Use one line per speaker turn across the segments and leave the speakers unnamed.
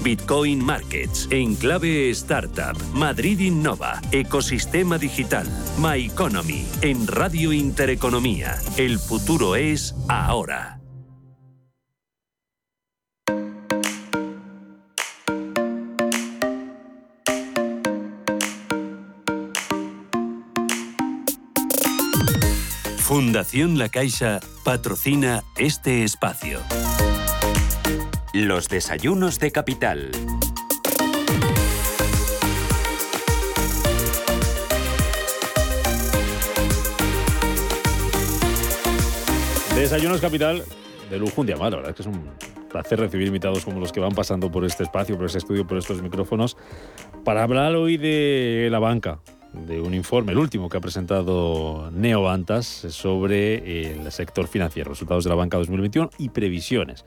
Bitcoin Markets, Enclave Startup, Madrid Innova, Ecosistema Digital, My Economy, en Radio Intereconomía. El futuro es ahora. Fundación La Caixa patrocina este espacio.
Los desayunos de capital.
Desayunos capital de lujo un día más, la verdad es que es un placer recibir invitados como los que van pasando por este espacio, por este estudio, por estos micrófonos, para hablar hoy de la banca, de un informe, el último que ha presentado Neovantas sobre el sector financiero, resultados de la banca 2021 y previsiones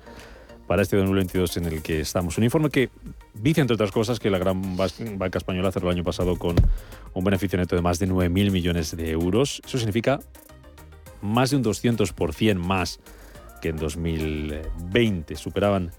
para este 2022 en el que estamos. Un informe que dice, entre otras cosas, que la gran banca española cerró el año pasado con un beneficio neto de más de 9.000 millones de euros. Eso significa más de un 200% más que en 2020. Superaban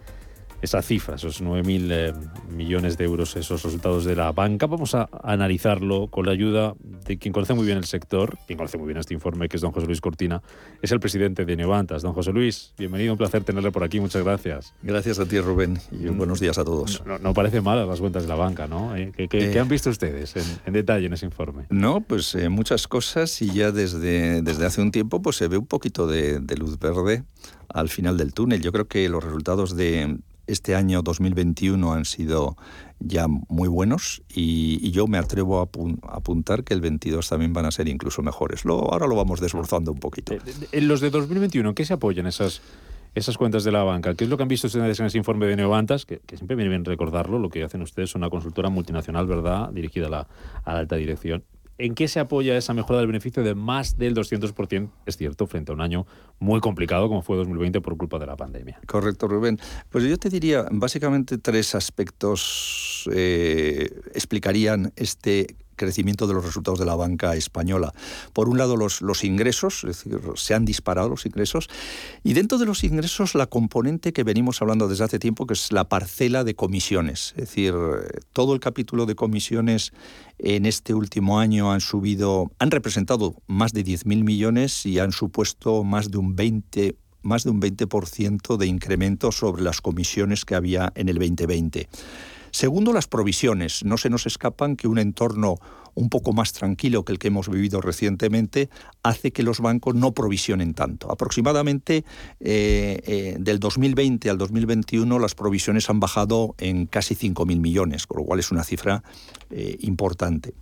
esa cifra, esos 9.000 eh, millones de euros, esos resultados de la banca. Vamos a analizarlo con la ayuda de quien conoce muy bien el sector, quien conoce muy bien este informe, que es don José Luis Cortina, es el presidente de Neovantas. Don José Luis, bienvenido, un placer tenerle por aquí, muchas gracias.
Gracias a ti, Rubén, y
Mm.
buenos días a todos.
No, no parece mal las cuentas de la banca, ¿no? Eh, ¿Qué, qué-
Eh,
qué han visto ustedes en, en detalle en ese informe?
No, pues eh, muchas cosas y ya desde, desde hace un tiempo pues se ve un poquito de, de luz verde al final del túnel. Yo creo que los resultados de este año 2021 han sido ya muy buenos y, yo me atrevo a apun- apuntar que el 22 también van a ser incluso mejores. Ahora lo vamos desbrozando un poquito.
Eh, En los de 2021, ¿en qué se apoyan esas, esas cuentas de la banca? ¿Qué es lo que han visto ustedes en ese informe de Neovantas? Que, que siempre viene bien recordarlo, lo que hacen ustedes es una consultora multinacional, ¿verdad?, dirigida a la alta dirección. ¿En qué se apoya esa mejora del beneficio de más del 200%, es cierto, frente a un año muy complicado como fue 2020 por culpa de la pandemia?
Correcto, Rubén. Pues yo te diría básicamente tres aspectos eh, explicarían este crecimiento de los resultados de la banca española. Por un lado, los, los ingresos, es decir, se han disparado los ingresos, y dentro de los ingresos la componente que venimos hablando desde hace tiempo, que es la parcela de comisiones. Es decir, todo el capítulo de comisiones en este último año han subido, han representado más de 10.000 millones y han supuesto más de un 20 más de un 20% de incremento sobre las comisiones que había en el 2020. Segundo, las provisiones. No se nos escapan que un entorno un poco más tranquilo que el que hemos vivido recientemente hace que los bancos no provisionen tanto. Aproximadamente eh, eh, del 2020 al 2021 las provisiones han bajado en casi 5.000 millones, con lo cual es una cifra eh, importante.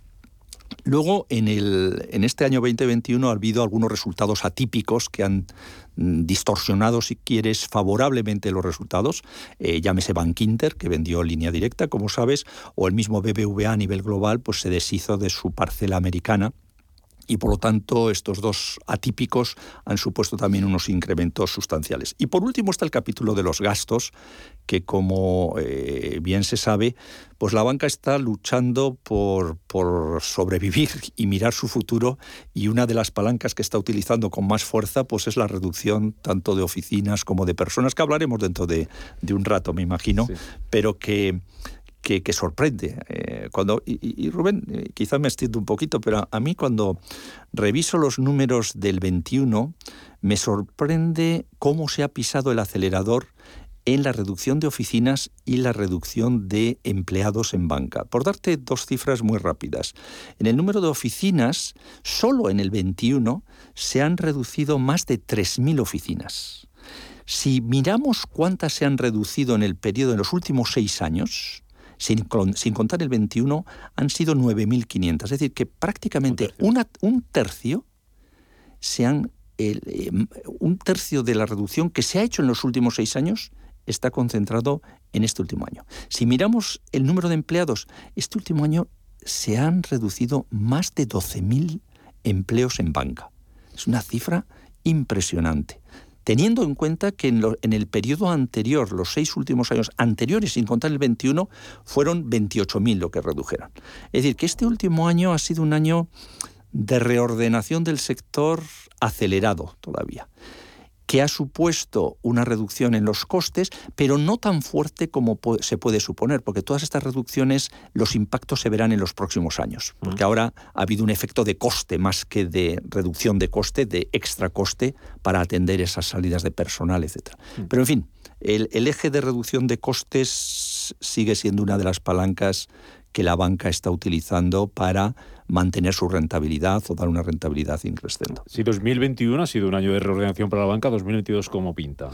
Luego, en, el, en este año 2021 ha habido algunos resultados atípicos que han distorsionado, si quieres, favorablemente los resultados. Eh, llámese Bank Inter, que vendió línea directa, como sabes, o el mismo BBVA a nivel global, pues se deshizo de su parcela americana y por lo tanto estos dos atípicos han supuesto también unos incrementos sustanciales. Y por último está el capítulo de los gastos, que como eh, bien se sabe, pues la banca está luchando por, por, sobrevivir y mirar su futuro y una de las palancas que está utilizando con más fuerza pues es la reducción tanto de oficinas como de personas, que hablaremos dentro de, de un rato, me imagino, sí. pero que que, sorprende. Eh, cuando, y, Rubén, eh, quizá me extiendo un poquito, pero a mí cuando reviso los números del 21, me sorprende cómo se ha pisado el acelerador en la reducción de oficinas y la reducción de empleados en banca. Por darte dos cifras muy rápidas. En el número de oficinas, solo en el 21 se han reducido más de 3.000 oficinas. Si miramos cuántas se han reducido en el periodo de los últimos seis años, sin, sin, contar el 21, han sido 9.500. Es decir, que prácticamente un tercio, una, un tercio se han, el, eh, un tercio de la reducción que se ha hecho en los últimos seis años está concentrado en este último año. Si miramos el número de empleados, este último año se han reducido más de 12.000 empleos en banca. Es una cifra impresionante teniendo en cuenta que en, el periodo anterior, los seis últimos años anteriores, sin contar el 21, fueron 28.000 lo que redujeron. Es decir, que este último año ha sido un año de reordenación del sector acelerado todavía. Que ha supuesto una reducción en los costes, pero no tan fuerte como se puede suponer, porque todas estas reducciones, los impactos se verán en los próximos años, porque ahora ha habido un efecto de coste más que de reducción de coste, de extra coste para atender esas salidas de personal, etc. Pero en fin, el, el eje de reducción de costes sigue siendo una de las palancas que la banca está utilizando para mantener su rentabilidad o dar una rentabilidad increciendo.
Si 2021 ha sido un año de reordenación para la banca, 2022 cómo pinta?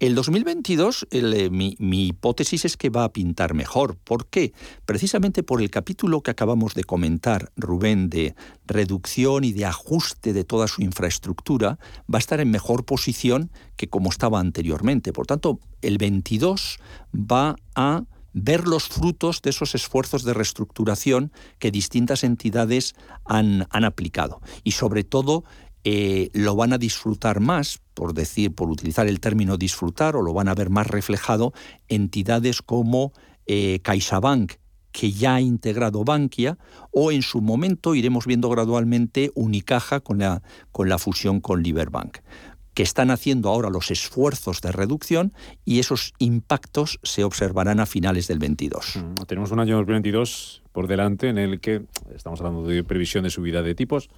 El 2022, eh, mi, hipótesis es que va a pintar mejor. ¿Por qué? Precisamente por el capítulo que acabamos de comentar, Rubén, de reducción y de ajuste de toda su infraestructura, va a estar en mejor posición que como estaba anteriormente. Por tanto, el 22 va a ver los frutos de esos esfuerzos de reestructuración que distintas entidades han, aplicado. Y sobre todo eh, lo van a disfrutar más, por decir, por utilizar el término disfrutar, o lo van a ver más reflejado entidades como eh, CaixaBank, que ya ha integrado Bankia, o en su momento iremos viendo gradualmente Unicaja con la, con la fusión con Liberbank que están haciendo ahora los esfuerzos de reducción y esos impactos se observarán a finales del 22.
Mm, tenemos un año 2022 por delante en el que estamos hablando de previsión de subida de tipos,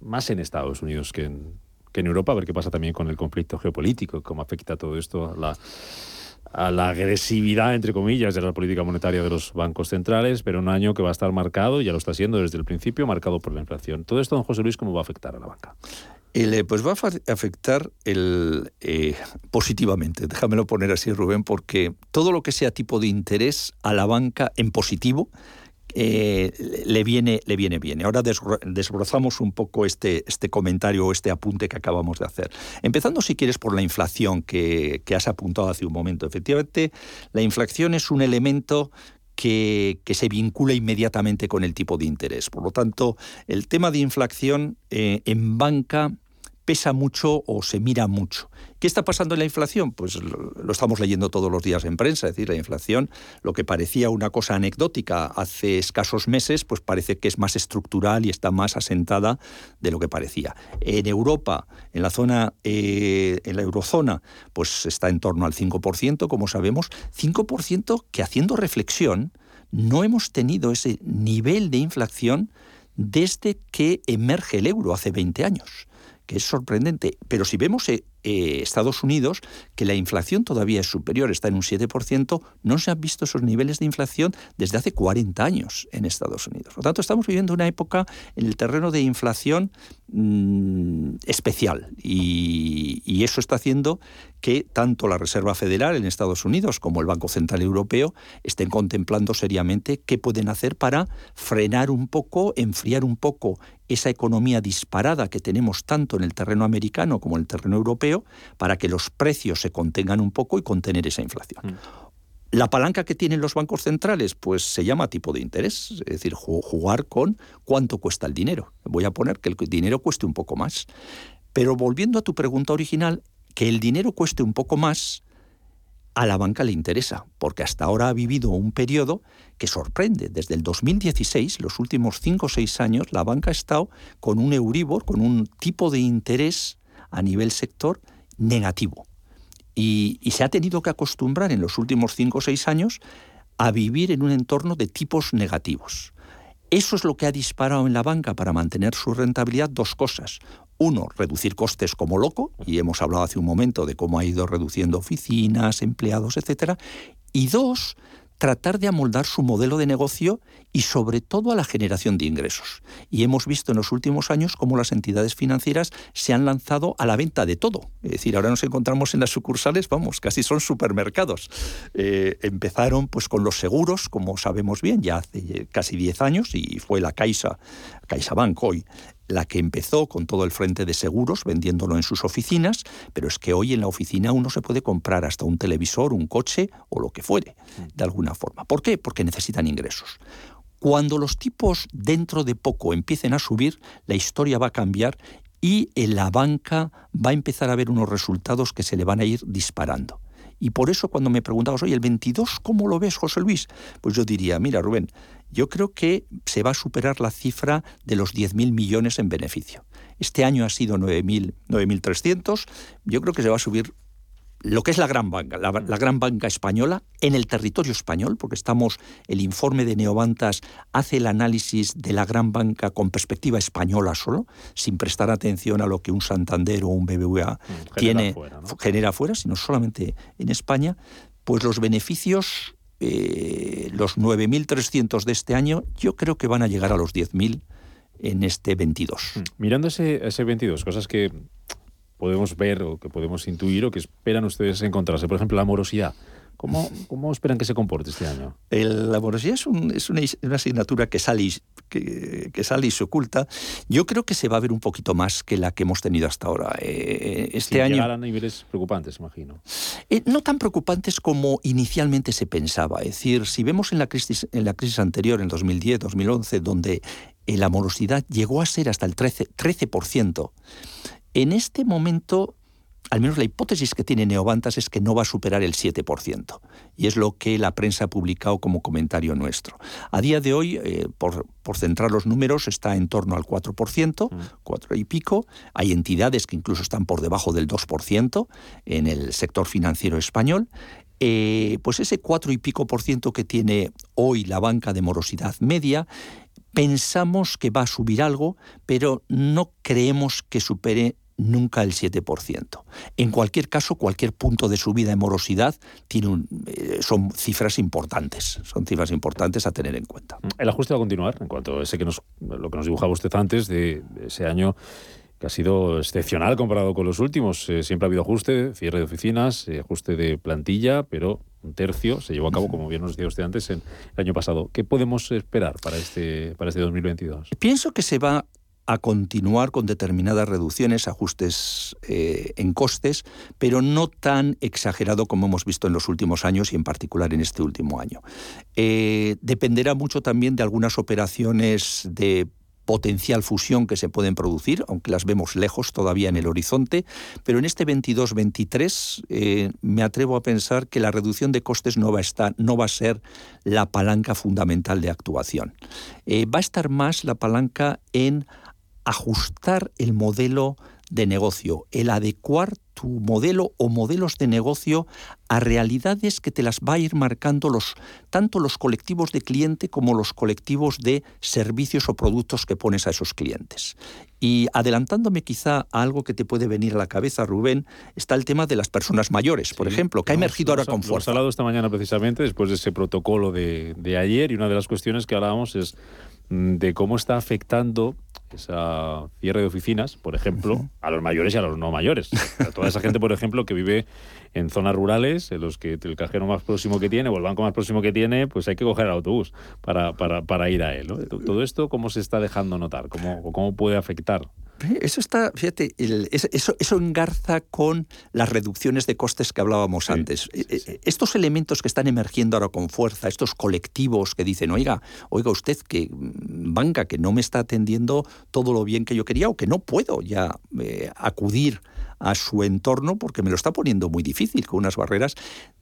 más en Estados Unidos que en, que en Europa, a ver qué pasa también con el conflicto geopolítico, cómo afecta todo esto a la a la agresividad, entre comillas, de la política monetaria de los bancos centrales, pero un año que va a estar marcado, ya lo está siendo desde el principio, marcado por la inflación. Todo esto, don José Luis, ¿cómo va a afectar a la banca?
Eh, pues va a afectar eh, positivamente, déjamelo poner así, Rubén, porque todo lo que sea tipo de interés a la banca en positivo, eh, le, viene, le viene bien. Ahora desbrozamos un poco este, este comentario o este apunte que acabamos de hacer. Empezando, si quieres, por la inflación que, que has apuntado hace un momento. Efectivamente, la inflación es un elemento que, se vincula inmediatamente con el tipo de interés. Por lo tanto, el tema de inflación en banca pesa mucho o se mira mucho. ¿Qué está pasando en la inflación? Pues lo, estamos leyendo todos los días en prensa, es decir, la inflación, lo que parecía una cosa anecdótica hace escasos meses, pues parece que es más estructural y está más asentada de lo que parecía. En Europa, en la zona, eh, en la eurozona, pues está en torno al 5%, como sabemos, 5% que haciendo reflexión, no hemos tenido ese nivel de inflación desde que emerge el euro hace 20 años que es sorprendente. Pero si vemos eh, eh, Estados Unidos, que la inflación todavía es superior, está en un 7%, no se han visto esos niveles de inflación desde hace 40 años en Estados Unidos. Por lo tanto, estamos viviendo una época en el terreno de inflación mm, especial y, y eso está haciendo que tanto la Reserva Federal en Estados Unidos como el Banco Central Europeo estén contemplando seriamente qué pueden hacer para frenar un poco, enfriar un poco esa economía disparada que tenemos tanto en el terreno americano como en el terreno europeo para que los precios se contengan un poco y contener esa inflación. Mm. La palanca que tienen los bancos centrales, pues se llama tipo de interés, es decir, jugar con cuánto cuesta el dinero. Voy a poner que el dinero cueste un poco más. Pero volviendo a tu pregunta original, que el dinero cueste un poco más, a la banca le interesa, porque hasta ahora ha vivido un periodo que sorprende. Desde el 2016, los últimos 5 o 6 años, la banca ha estado con un Euribor, con un tipo de interés a nivel sector negativo. Y, se ha tenido que acostumbrar en los últimos cinco o seis años a vivir en un entorno de tipos negativos. Eso es lo que ha disparado en la banca para mantener su rentabilidad dos cosas. Uno, reducir costes como loco, y hemos hablado hace un momento de cómo ha ido reduciendo oficinas, empleados, etc. Y dos, tratar de amoldar su modelo de negocio y sobre todo a la generación de ingresos. Y hemos visto en los últimos años cómo las entidades financieras se han lanzado a la venta de todo. Es decir, ahora nos encontramos en las sucursales, vamos, casi son supermercados. Eh, empezaron pues con los seguros, como sabemos bien, ya hace casi 10 años, y fue la Caixa, CaixaBank hoy, la que empezó con todo el frente de seguros, vendiéndolo en sus oficinas, pero es que hoy en la oficina uno se puede comprar hasta un televisor, un coche o lo que fuere, de alguna forma. ¿Por qué? Porque necesitan ingresos. Cuando los tipos dentro de poco empiecen a subir, la historia va a cambiar y en la banca va a empezar a ver unos resultados que se le van a ir disparando. Y por eso cuando me preguntabas, oye, el 22, ¿cómo lo ves, José Luis? Pues yo diría, mira, Rubén, yo creo que se va a superar la cifra de los 10.000 millones en beneficio. Este año ha sido 9.300. Yo creo que se va a subir lo que es la gran banca, la, gran banca española en el territorio español, porque estamos, el informe de Neobantas hace el análisis de la gran banca con perspectiva española solo, sin prestar atención a lo que un Santander o un BBVA mm, tiene, genera fuera, sino solamente en España, pues los beneficios, eh, los 9.300 de este año, yo creo que van a llegar a los 10.000 en este 22. Mm,
mirando ese, ese 22, cosas que podemos ver o que podemos intuir o que esperan ustedes encontrarse? Por ejemplo, la morosidad. ¿Cómo, ¿Cómo, esperan que se comporte este año?
la morosidad es, es una, asignatura que sale, que, que, sale y se oculta. Yo creo que se va a ver un poquito más que la que hemos tenido hasta ahora. Eh, este año.
a niveles preocupantes, imagino.
Eh, no tan preocupantes como inicialmente se pensaba. Es decir, si vemos en la crisis, en la crisis anterior, en 2010, 2011, donde la morosidad llegó a ser hasta el 13%, 13% en este momento, al menos la hipótesis que tiene Neovantas es que no va a superar el 7%, y es lo que la prensa ha publicado como comentario nuestro. A día de hoy, eh, por, centrar los números, está en torno al 4%, 4 mm. y pico. Hay entidades que incluso están por debajo del 2% en el sector financiero español. Eh, pues ese 4 y pico por ciento que tiene hoy la banca de morosidad media, pensamos que va a subir algo, pero no creemos que supere nunca el 7%. En cualquier caso, cualquier punto de subida en morosidad tiene eh, son cifras importantes, son cifras importantes a tener en cuenta.
El ajuste va a continuar en cuanto a ese que nos, lo que nos dibujaba usted antes de ese año que ha sido excepcional comparado con los últimos. Eh, siempre ha habido ajuste, cierre de oficinas, eh, ajuste de plantilla, pero un tercio se llevó a cabo, como bien nos decía usted antes, en el año pasado. ¿Qué podemos esperar para este, para este 2022?
Pienso que se va a continuar con determinadas reducciones, ajustes eh, en costes, pero no tan exagerado como hemos visto en los últimos años y en particular en este último año. Eh, dependerá mucho también de algunas operaciones de potencial fusión que se pueden producir, aunque las vemos lejos todavía en el horizonte, pero en este 22-23 eh, me atrevo a pensar que la reducción de costes no va a, estar, no va a ser la palanca fundamental de actuación. va a estar más la palanca en ajustar el modelo de negocio, el adecuar tu modelo o modelos de negocio a realidades que te las va a ir marcando los, tanto los colectivos de cliente como los colectivos de servicios o productos que pones a esos clientes. Y adelantándome quizá a algo que te puede venir a la cabeza, Rubén, está el tema de las personas mayores, por ejemplo, que ha emergido ahora con fuerza.
Hemos hablado esta mañana precisamente después de ese protocolo de, de ayer y una de las cuestiones que hablábamos es de cómo está afectando esa cierre de oficinas, por ejemplo, a los mayores y a los no mayores. A toda esa gente, por ejemplo, que vive en zonas rurales, en los que el cajero más próximo que tiene o el banco más próximo que tiene, pues hay que coger el autobús para, para, para ir a él. Todo esto, ¿cómo se está dejando notar? ¿Cómo, cómo puede afectar?
Eso está, fíjate, eso, eso, engarza con las reducciones de costes que hablábamos antes. E, e, estos elementos que están emergiendo ahora con fuerza, estos colectivos que dicen, oiga, oiga usted que mm, banca que no me está atendiendo todo lo bien que yo quería o que no puedo ya eh, acudir a su entorno porque me lo está poniendo muy difícil con unas barreras.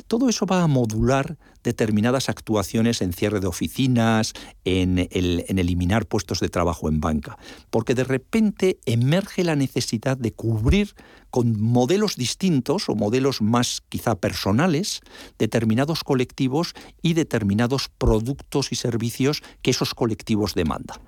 Todo eso va a modular determinadas actuaciones en cierre de oficinas, en, en eliminar puestos de trabajo en banca, porque de repente emerge la necesidad de cubrir con modelos distintos o modelos más quizá personales determinados colectivos y determinados productos y servicios que esos colectivos demandan.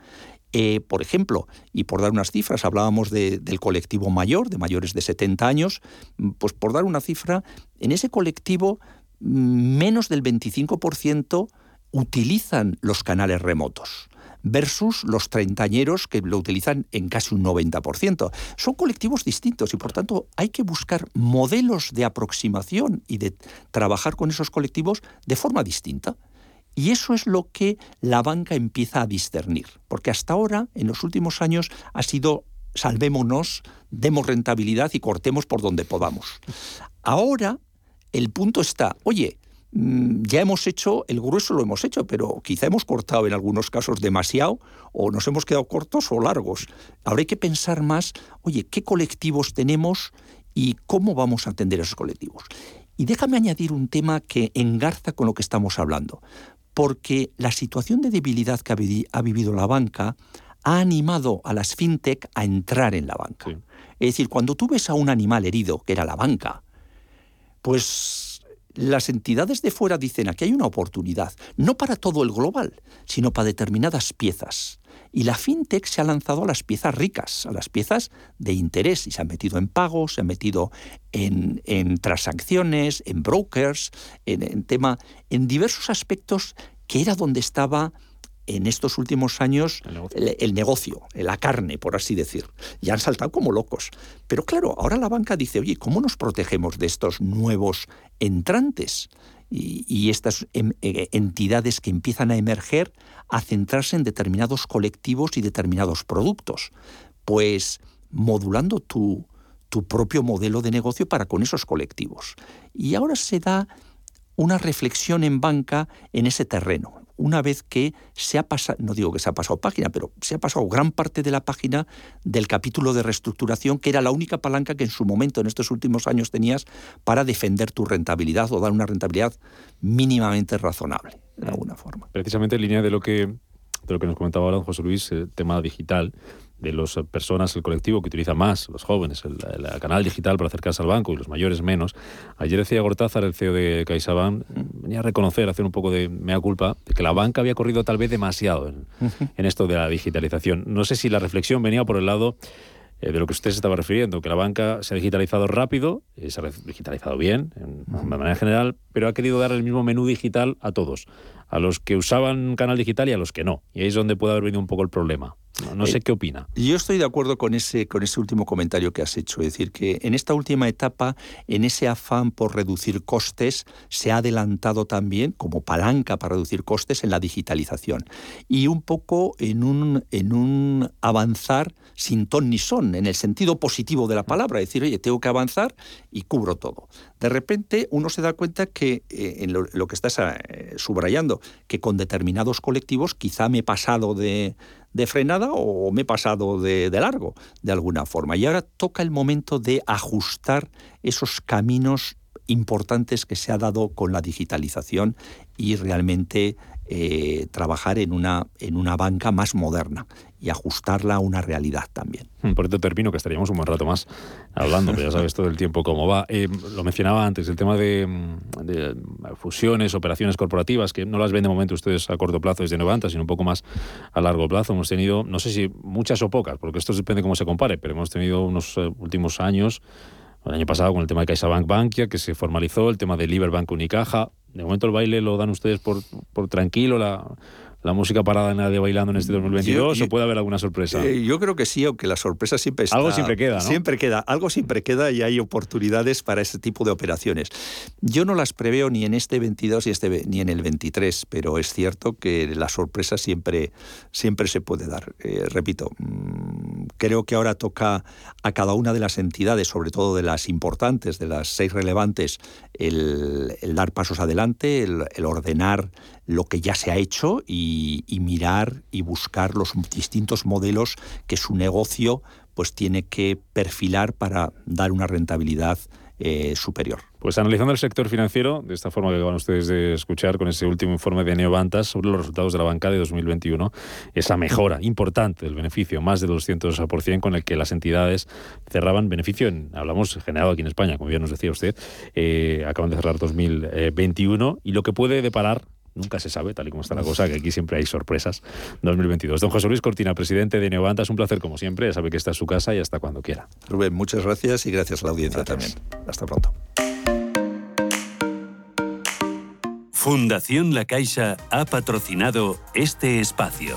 Eh, por ejemplo, y por dar unas cifras, hablábamos del colectivo mayor, de mayores de 70 años, mm, pues por dar una cifra, en ese colectivo mm, menos del 25% utilizan los canales remotos versus los treintañeros que lo utilizan en casi un 90%. Son colectivos distintos y por tanto hay que buscar modelos de aproximación y de trabajar con esos colectivos de forma distinta. Y eso es lo que la banca empieza a discernir, porque hasta ahora, en los últimos años, ha sido salvémonos, demos rentabilidad y cortemos por donde podamos. Ahora el punto está, oye, mm, ya hemos hecho, el grueso lo hemos hecho, pero quizá hemos cortado en algunos casos demasiado o nos hemos quedado cortos o largos. Ahora hay que pensar más, oye, ¿qué colectivos tenemos y cómo vamos a atender a esos colectivos? Y déjame añadir un tema que engarza con lo que estamos hablando porque la situación de debilidad que ha vivido la banca ha animado a las fintech a entrar en la banca. Es decir, cuando tú ves a un animal herido, que era la banca, pues las entidades de fuera dicen aquí hay una oportunidad, no para todo el global, sino para determinadas piezas. Y la fintech se ha lanzado a las piezas ricas, a las piezas de interés, y se ha metido en pagos, se ha metido en, transacciones, en brokers, en, en, tema, en diversos aspectos que era donde estaba en estos últimos años el negocio. la carne, por así decir. Y han saltado como locos. Pero claro, ahora la banca dice, oye, ¿cómo nos protegemos de estos nuevos entrantes? Y, estas em, eh, entidades que empiezan a emerger a centrarse en determinados colectivos y determinados productos. Pues modulando tu, tu propio modelo de negocio para con esos colectivos. Y ahora se da una reflexión en banca en ese terreno una vez que se ha pasado, no digo que se ha pasado página, pero se ha pasado gran parte de la página del capítulo de reestructuración, que era la única palanca que en su momento, en estos últimos años, tenías para defender tu rentabilidad o dar una rentabilidad mínimamente razonable, de alguna forma.
Precisamente en línea de lo que, de lo que nos comentaba ahora José Luis, el tema digital de las personas, el colectivo que utiliza más, los jóvenes, el, canal digital para acercarse al banco y los mayores menos. Ayer decía Gortázar, el CEO de CaixaBank, venía a reconocer, a hacer un poco de mea culpa, de que la banca había corrido tal vez demasiado en, en esto de la digitalización. No sé si la reflexión venía por el lado eh, de lo que usted se estaba refiriendo, que la banca se ha digitalizado rápido, eh, se ha digitalizado bien, de manera general, pero ha querido dar el mismo menú digital a todos, a los que usaban canal digital y a los que no. Y ahí es donde puede haber venido un poco el problema. No, sé eh, qué opina.
Yo estoy de acuerdo con ese, con ese último comentario que has hecho. Es decir, que en esta última etapa, en ese afán por reducir costes, se ha adelantado también como palanca para reducir costes en la digitalización. Y un poco en un, en un avanzar sin ton ni son, en el sentido positivo de la palabra. Es decir, oye, tengo que avanzar y cubro todo. De repente uno se da cuenta que eh, en lo, que estás eh, subrayando, que con determinados colectivos quizá me he pasado de de frenada o me he pasado de, largo, de alguna forma. Y ahora toca el momento de ajustar esos caminos importantes que se ha dado con la digitalización y realmente eh, trabajar en una, en una banca más moderna y ajustarla a una realidad también.
Mm, por esto termino, que estaríamos un buen rato más hablando, pero ya sabes todo el tiempo cómo va. Eh, lo mencionaba antes, el tema de, fusiones, operaciones corporativas, que no las ven de momento ustedes a corto plazo desde Novanta, sino un poco más a largo plazo. Hemos tenido, no sé si muchas o pocas, porque esto depende de cómo se compare, pero hemos tenido unos eh, últimos años el año pasado con el tema de CaixaBank Bankia, que se formalizó, el tema de Liberbank Unicaja. De momento el baile lo dan ustedes por, por tranquilo, la, la música parada nadie bailando en este 2022 o puede haber alguna sorpresa?
Eh, yo creo que sí, aunque la sorpresa siempre está.
Algo siempre queda, ¿no?
Siempre queda, algo siempre queda y hay oportunidades para ese tipo de operaciones. Yo no las preveo ni en este 22 y este, ni en el 23, pero es cierto que la sorpresa siempre, siempre se puede dar. Eh, repito, mm, creo que ahora toca a cada una de las entidades, sobre todo de las importantes, de las seis relevantes, el, dar pasos adelante, el ordenar lo que ya se ha hecho y, mirar y buscar los distintos modelos que su negocio pues tiene que perfilar para dar una rentabilidad eh, superior.
Pues analizando el sector financiero, de esta forma que van ustedes de escuchar con ese último informe de Neovantas sobre los resultados de la banca de 2021, esa mejora importante del beneficio, más de 200% con el que las entidades cerraban beneficio, en, hablamos generado aquí en España, como ya nos decía usted, eh, acaban de cerrar 2021 y lo que puede deparar nunca se sabe, tal y como está la cosa, que aquí siempre hay sorpresas. 2022. Don José Luis Cortina, presidente de Neovanta, es un placer como siempre, ya sabe que está en su casa y hasta cuando quiera.
Rubén, muchas gracias y gracias a la audiencia también. Hasta pronto.
Fundación La Caixa ha patrocinado este espacio.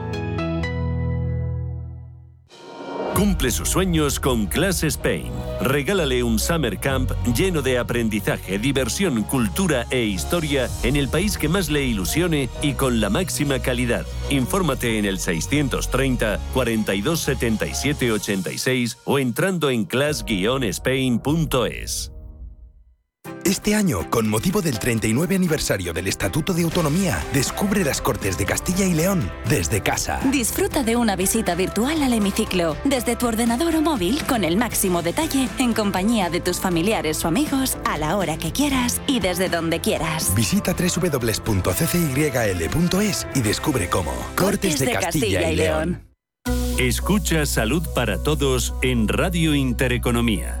Cumple sus sueños con Class Spain. Regálale un summer camp lleno de aprendizaje, diversión, cultura e historia en el país que más le ilusione y con la máxima calidad. Infórmate en el 630 42 77 86 o entrando en class-spain.es.
Este año, con motivo del 39 aniversario del Estatuto de Autonomía, descubre las Cortes de Castilla y León desde casa.
Disfruta de una visita virtual al hemiciclo, desde tu ordenador o móvil, con el máximo detalle, en compañía de tus familiares o amigos, a la hora que quieras y desde donde quieras.
Visita www.ccyl.es y descubre cómo. Cortes, de, Castilla, y León.
Escucha Salud para Todos en Radio Intereconomía,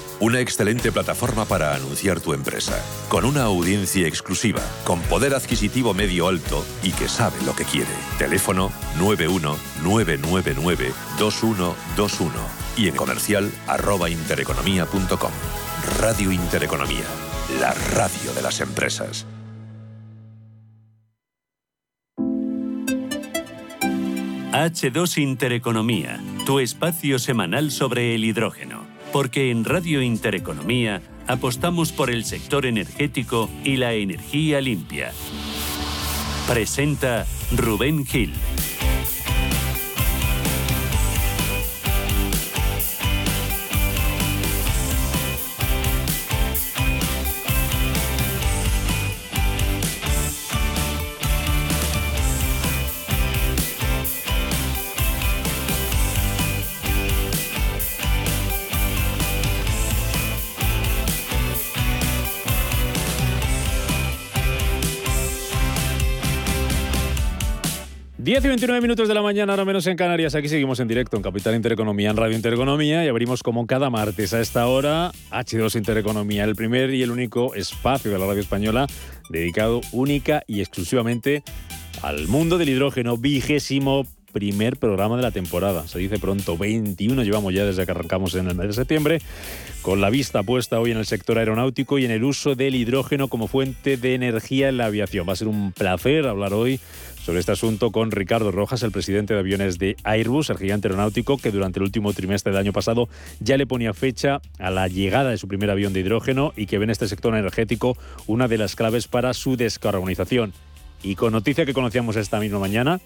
una excelente plataforma para anunciar tu empresa, con una audiencia exclusiva, con poder adquisitivo medio alto y que sabe lo que quiere. Teléfono 919992121 y en comercial arroba intereconomía.com. Radio Intereconomía, la radio de las empresas.
H2 Intereconomía, tu espacio semanal sobre el hidrógeno. Porque en Radio Intereconomía apostamos por el sector energético y la energía limpia. Presenta Rubén Gil.
Diez y 29 minutos de la mañana, ahora menos en Canarias. Aquí seguimos en directo en Capital Intereconomía, en Radio Intereconomía, y abrimos como cada martes a esta hora H2 Intereconomía, el primer y el único espacio de la radio española dedicado única y exclusivamente al mundo del hidrógeno, vigésimo primer programa de la temporada. Se dice pronto, 21 llevamos ya desde que arrancamos en el mes de septiembre, con la vista puesta hoy en el sector aeronáutico y en el uso del hidrógeno como fuente de energía en la aviación. Va a ser un placer hablar hoy sobre este asunto con Ricardo Rojas, el presidente de aviones de Airbus, el gigante aeronáutico que durante el último trimestre del año pasado ya le ponía fecha a la llegada de su primer avión de hidrógeno y que ve en este sector energético una de las claves para su descarbonización. Y con noticia que conocíamos esta misma mañana,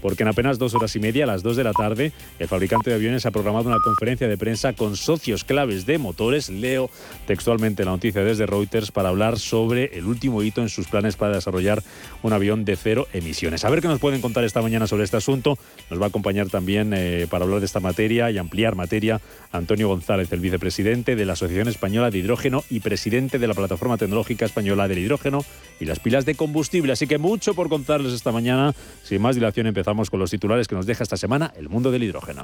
porque en apenas dos horas y media, a las dos de la tarde, el fabricante de aviones ha programado una conferencia de prensa con socios claves de motores. Leo textualmente la noticia desde Reuters para hablar sobre el último hito en sus planes para desarrollar un avión de cero emisiones. A ver qué nos pueden contar esta mañana sobre este asunto. Nos va a acompañar también eh, para hablar de esta materia y ampliar materia Antonio González, el vicepresidente de la Asociación Española de Hidrógeno y presidente de la Plataforma Tecnológica Española del Hidrógeno y las pilas de combustible. Así que mucho por contarles esta mañana. Sin más dilación empezamos con los titulares que nos deja esta semana el mundo del hidrógeno.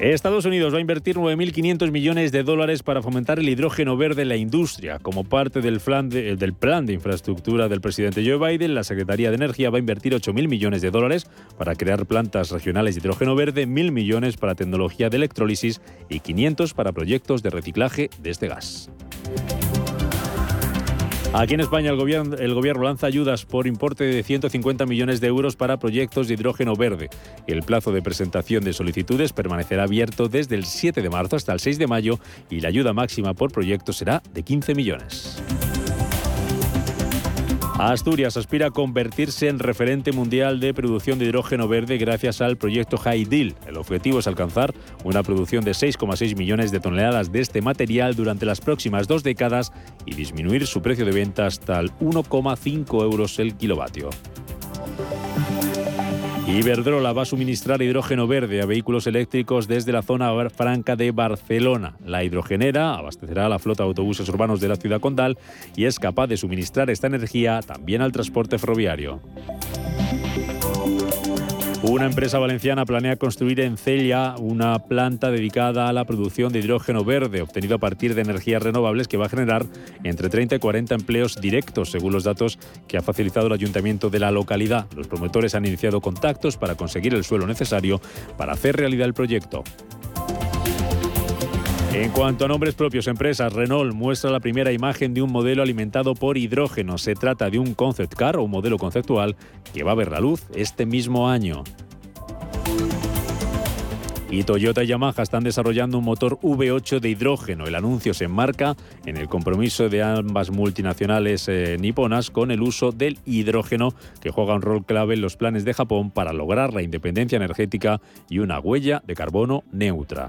Estados Unidos va a invertir 9.500 millones de dólares para fomentar el hidrógeno verde en la industria. Como parte del plan, de, de infraestructura del presidente Joe Biden, la Secretaría de Energía va a invertir 8.000 millones de dólares para crear plantas regionales de hidrógeno verde, 1.000 millones para tecnología de electrólisis y 500 para proyectos de reciclaje de este gas. Aquí en España el gobierno, lanza ayudas por importe de 150 millones de euros para proyectos de hidrógeno verde. El plazo de presentación de solicitudes permanecerá abierto desde el 7 de marzo hasta el 6 de mayo y la ayuda máxima por proyecto será de 15 millones. Asturias aspira a convertirse en referente mundial de producción de hidrógeno verde gracias al proyecto High Deal. El objetivo es alcanzar una producción de 6,6 millones de toneladas de este material durante las próximas dos décadas y disminuir su precio de venta hasta el 1,5 euros el kilovatio. Iberdrola va a suministrar hidrógeno verde a vehículos eléctricos desde la zona franca de Barcelona. La hidrogenera abastecerá a la flota de autobuses urbanos de la ciudad condal y es capaz de suministrar esta energía también al transporte ferroviario. Una empresa valenciana planea construir en Cella una planta dedicada a la producción de hidrógeno verde obtenido a partir de energías renovables que va a generar entre 30 y 40 empleos directos, según los datos que ha facilitado el ayuntamiento de la localidad. Los promotores han iniciado contactos para conseguir el suelo necesario para hacer realidad el proyecto. En cuanto a nombres propios, empresas, Renault muestra la primera imagen de un modelo alimentado por hidrógeno. Se trata de un concept car o un modelo conceptual que va a ver la luz este mismo año. Y Toyota y Yamaha están desarrollando un motor V8 de hidrógeno. El anuncio se enmarca en el compromiso de ambas multinacionales eh, niponas con el uso del hidrógeno, que juega un rol clave en los planes de Japón para lograr la independencia energética y una huella de carbono neutra.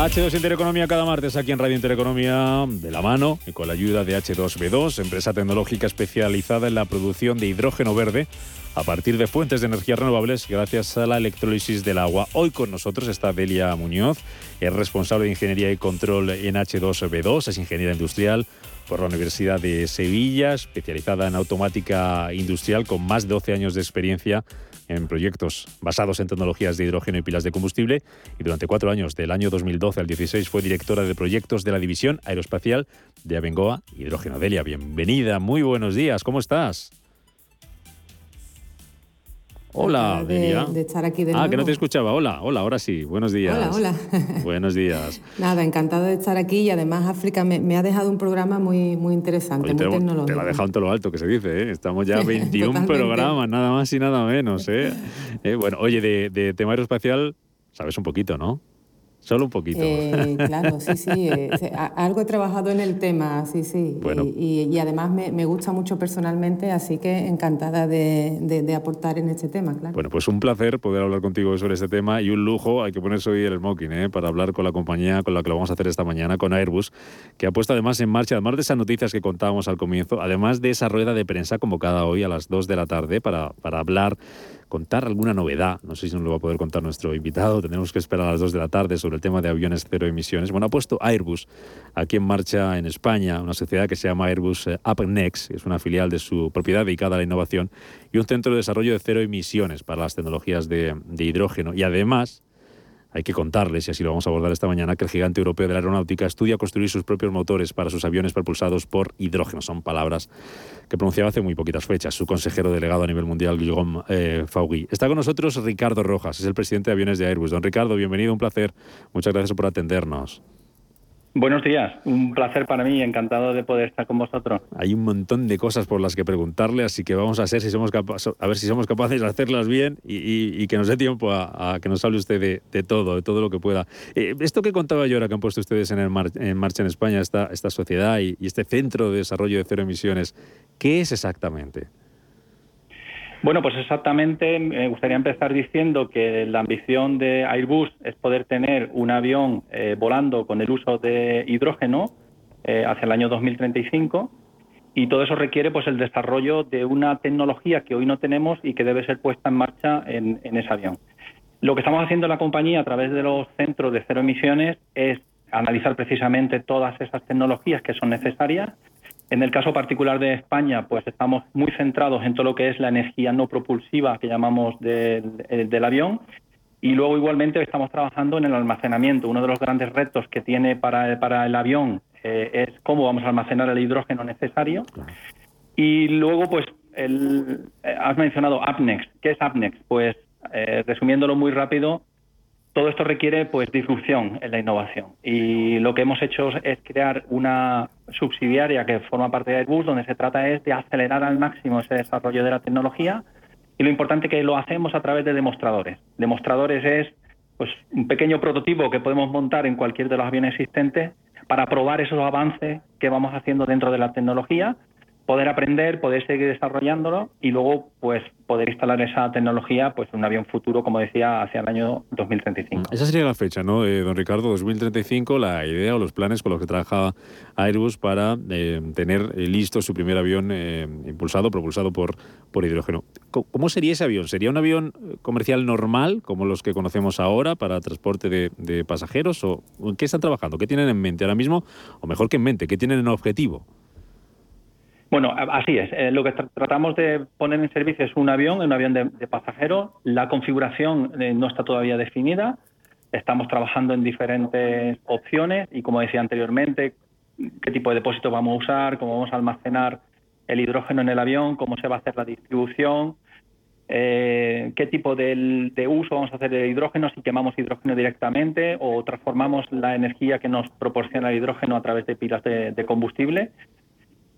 H2 Intereconomía cada martes aquí en Radio Intereconomía de la mano y con la ayuda de H2B2, empresa tecnológica especializada en la producción de hidrógeno verde a partir de fuentes de energías renovables gracias a la electrólisis del agua. Hoy con nosotros está Delia Muñoz, es responsable de Ingeniería y Control en H2B2, es ingeniera industrial por la Universidad de Sevilla, especializada en automática industrial con más de 12 años de experiencia en proyectos basados en tecnologías de hidrógeno y pilas de combustible y durante cuatro años, del año 2012 al 16, fue directora de proyectos de la División Aeroespacial de Abengoa Hidrógeno. Delia, bienvenida, muy buenos días, ¿cómo estás? Hola,
de, de, estar aquí de
Ah, que no te escuchaba. Hola, hola, ahora sí. Buenos días.
Hola, hola.
Buenos días.
Nada, encantada de estar aquí y además África me, ha dejado un programa muy, muy interesante, muy tecnológico.
Te lo ha dejado en todo lo alto, que se dice, ¿eh? Estamos ya 21 programas, nada más y nada menos, ¿eh? eh bueno, oye, de, de tema aeroespacial sabes un poquito, ¿no? Solo un poquito.
Eh, claro, sí, sí. Eh, algo he trabajado en el tema, sí, sí. Y, además me, gusta mucho personalmente, así que encantada de, aportar en este tema, claro.
Bueno, pues un placer poder hablar contigo sobre este tema y un lujo, hay que ponerse hoy el smoking, ¿eh? para hablar con la compañía con la que lo vamos a hacer esta mañana, con Airbus, que ha puesto además en marcha, además de esas noticias que contábamos al comienzo, además de esa rueda de prensa convocada hoy a las 2 de la tarde para, para hablar contar alguna novedad. No sé si nos lo va a poder contar nuestro invitado. Tendremos que esperar a las 2 de la tarde sobre el tema de aviones cero emisiones. Bueno, ha puesto Airbus aquí en marcha en España, una sociedad que se llama Airbus eh, UpNext, es una filial de su propiedad dedicada a la innovación y un centro de desarrollo de cero emisiones para las tecnologías de hidrógeno. Y además hay que contarles, y así lo vamos a abordar esta mañana, que el gigante europeo de la aeronáutica estudia construir sus propios motores para sus aviones propulsados por hidrógeno. Son palabras que pronunciaba hace muy poquitas fechas su consejero delegado a nivel mundial, Guillaume eh, Faugui. Está con nosotros Ricardo Rojas, es el presidente de aviones de Airbus. Don Ricardo, bienvenido, un placer. Muchas gracias por atendernos.
Buenos días, un placer para mí, encantado de poder estar con vosotros.
Hay un montón de cosas por las que preguntarle, así que vamos a, ser si somos a ver si somos capaces de hacerlas bien y, que nos dé tiempo a, que nos hable usted de, todo, de todo lo que pueda. Eh, esto que contaba yo ahora que han puesto ustedes en, en marcha en España, esta sociedad y este centro de desarrollo de cero emisiones, ¿qué es exactamente?
Bueno, pues exactamente me gustaría empezar diciendo que la ambición de Airbus es poder tener un avión eh, volando con el uso de hidrógeno eh, hacia el año 2035 y todo eso requiere pues el desarrollo de una tecnología que hoy no tenemos y que debe ser puesta en marcha en, en ese avión. Lo que estamos haciendo en la compañía a través de los centros de cero emisiones es analizar precisamente todas esas tecnologías que son necesarias en el caso particular de España, pues estamos muy centrados en todo lo que es la energía no propulsiva que llamamos del, avión. Y luego igualmente estamos trabajando en el almacenamiento. Uno de los grandes retos que tiene para, para el avión eh, es cómo vamos a almacenar el hidrógeno necesario. Y luego, pues, el, eh, has mencionado AppNext. ¿Qué es AppNext? Pues, eh, resumiéndolo muy rápido, todo esto requiere pues disrupción en la innovación. Y lo que hemos hecho es crear una subsidiaria que forma parte de Airbus donde se trata es de acelerar al máximo ese desarrollo de la tecnología. Y lo importante que lo hacemos a través de demostradores. Demostradores es pues un pequeño prototipo que podemos montar en cualquier de los aviones existentes para probar esos avances que vamos haciendo dentro de la tecnología poder aprender, poder seguir desarrollándolo y luego pues poder instalar esa tecnología pues en un avión futuro, como decía, hacia el año 2035.
Esa sería la fecha, ¿no, eh, don Ricardo? 2035, la idea o los planes con los que trabaja Airbus para eh, tener eh, listo su primer avión impulsado, propulsado por, por hidrógeno. ¿Cómo sería ese avión? ¿Sería un avión comercial normal, como los que conocemos ahora, para transporte de, de pasajeros? ¿O en qué están trabajando? ¿Qué tienen en mente ahora mismo? O mejor que en mente, ¿qué tienen en objetivo?
Bueno, así es. Eh, lo que tratamos de poner en servicio es un avión, un avión de, pasajeros. La configuración eh, no está todavía definida. Estamos trabajando en diferentes opciones y, como decía anteriormente, qué tipo de depósito vamos a usar, cómo vamos a almacenar el hidrógeno en el avión, cómo se va a hacer la distribución, eh, qué tipo de, uso vamos a hacer de hidrógeno, si quemamos hidrógeno directamente o transformamos la energía que nos proporciona el hidrógeno a través de pilas de combustible.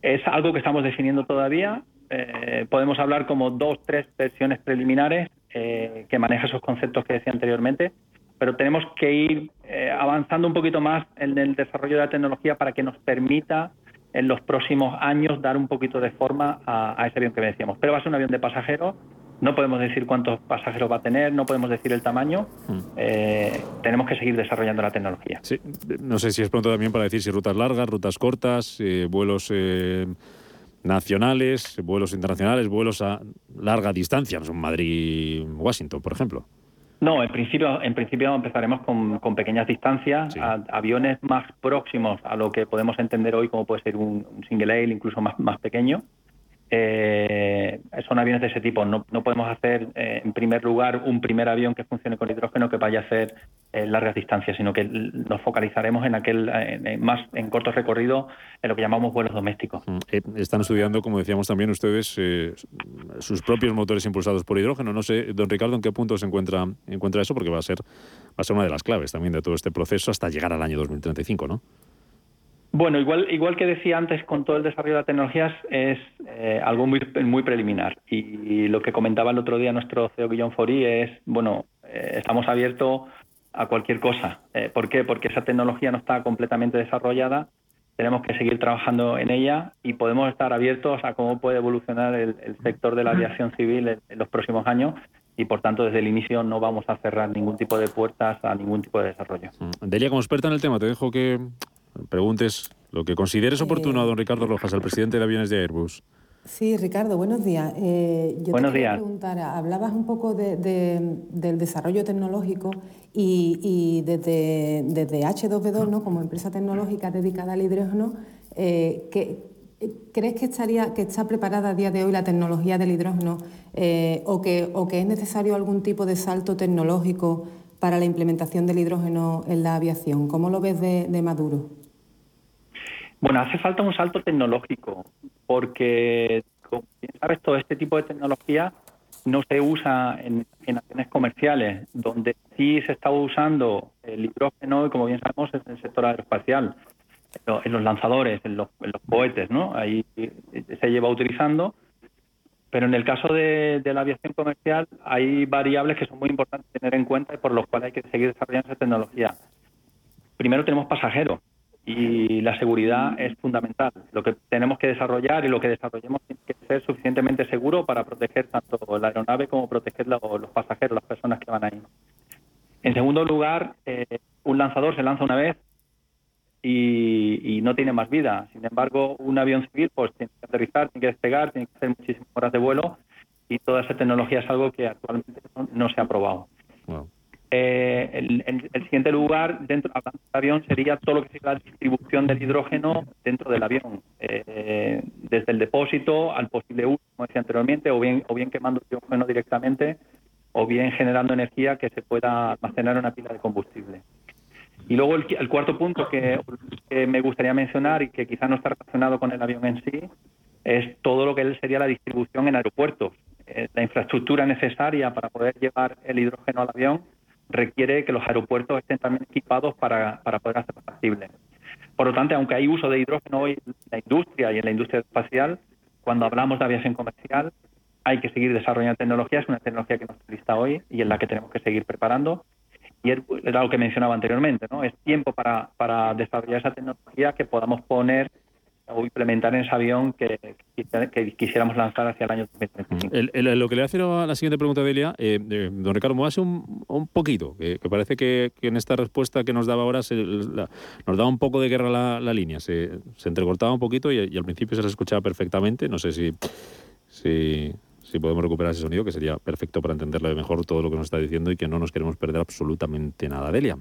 Es algo que estamos definiendo todavía. Eh, podemos hablar como dos, tres versiones preliminares eh, que manejan esos conceptos que decía anteriormente, pero tenemos que ir eh, avanzando un poquito más en el desarrollo de la tecnología para que nos permita en los próximos años dar un poquito de forma a, ese avión que decíamos. Pero va a ser un avión de pasajeros, no podemos decir cuántos pasajeros va a tener, no podemos decir el tamaño, mm. tenemos que seguir desarrollando la tecnología.
Sí, no sé si es pronto también para decir si rutas largas, rutas cortas, vuelos nacionales, vuelos internacionales, vuelos a larga distancia, no son Madrid-Washington, por ejemplo.
No, en principio, en principio empezaremos con, pequeñas distancias, aviones más próximos a lo que podemos entender hoy como puede ser un, single aisle, incluso más, más pequeño. Eh, son aviones de ese tipo. No, podemos hacer, eh, en primer lugar, un primer avión que funcione con hidrógeno que vaya a hacer eh, largas distancias, sino que nos focalizaremos en aquel más en corto recorrido, en lo que llamamos vuelos domésticos. Mm,
están estudiando, como decíamos también ustedes, sus propios motores impulsados por hidrógeno. No sé, don Ricardo, en qué punto se encuentra, encuentra eso, porque va a ser va a ser una de las claves también de todo este proceso hasta llegar al año 2035, ¿no?
Bueno, igual, igual que decía antes con todo el desarrollo de las tecnologías, es eh, algo muy, muy preliminar. Y, lo que comentaba el otro día nuestro CEO Guillaume Fori es, bueno, eh, estamos abiertos a cualquier cosa. Eh, ¿Por qué? Porque esa tecnología no está completamente desarrollada, tenemos que seguir trabajando en ella y podemos estar abiertos a cómo puede evolucionar el, sector de la aviación civil en, los próximos años y por tanto desde el inicio no vamos a cerrar ningún tipo de puertas a ningún tipo de desarrollo.
Mm. Delia, como experta en el tema, te dejo que preguntes lo que consideres oportuno a don Ricardo Rojas, al presidente de aviones de Airbus.
Sí, Ricardo, buenos días.
Eh, yo buenos te días.
preguntar, hablabas un poco del desarrollo tecnológico y, desde, desde, H2B2, ¿no? como empresa tecnológica dedicada al hidrógeno, eh, ¿crees que, estaría, que está preparada a día de hoy la tecnología del hidrógeno eh, o, que, o que es necesario algún tipo de salto tecnológico para la implementación del hidrógeno en la aviación? ¿Cómo lo ves de Maduro?
Bueno, hace falta un salto tecnológico, porque, como sabes, todo este tipo de tecnología no se usa en, aviones comerciales, donde sí se está usando el hidrógeno, y como bien sabemos, es en el sector aeroespacial, en los lanzadores, en los, cohetes, ¿no? Ahí se lleva utilizando. Pero en el caso de, de, la aviación comercial hay variables que son muy importantes tener en cuenta y por los cuales hay que seguir desarrollando esa tecnología. Primero tenemos pasajeros y la seguridad es fundamental. Lo que tenemos que desarrollar y lo que desarrollemos tiene que ser suficientemente seguro para proteger tanto la aeronave como proteger los pasajeros, las personas que van ahí. En segundo lugar, eh, un lanzador se lanza una vez y, no tiene más vida. Sin embargo, un avión civil pues tiene que aterrizar, tiene que despegar, tiene que hacer muchísimas horas de vuelo y toda esa tecnología es algo que actualmente no, se ha probado. Eh, el, el, siguiente lugar dentro del avión sería todo lo que sea la distribución del hidrógeno dentro del avión, eh, desde el depósito al posible uso, como decía anteriormente, o bien, o bien quemando hidrógeno directamente, o bien generando energía que se pueda almacenar en una pila de combustible. Y luego el, cuarto punto que, me gustaría mencionar y que quizás no está relacionado con el avión en sí, es todo lo que sería la distribución en aeropuertos. Eh, la infraestructura necesaria para poder llevar el hidrógeno al avión requiere que los aeropuertos estén también equipados para, para poder hacerlo posible. Por lo tanto, aunque hay uso de hidrógeno hoy en la industria y en la industria espacial, cuando hablamos de aviación comercial, hay que seguir desarrollando tecnología, es una tecnología que nos está lista hoy y en la que tenemos que seguir preparando. y era lo que mencionaba anteriormente, ¿no? Es tiempo para, para desarrollar esa tecnología que podamos poner o implementar en ese avión que, que, quisiéramos lanzar hacia el año 2035.
lo que le hace a la siguiente pregunta, Delia, eh, eh, don Ricardo, me hace un, un poquito, que, parece que, en esta respuesta que nos daba ahora se, nos daba un poco de guerra la, la línea, se, se, entrecortaba un poquito y, y, al principio se les escuchaba perfectamente, no sé si, si, si podemos recuperar ese sonido, que sería perfecto para entenderle mejor todo lo que nos está diciendo y que no nos queremos perder absolutamente nada. Delia,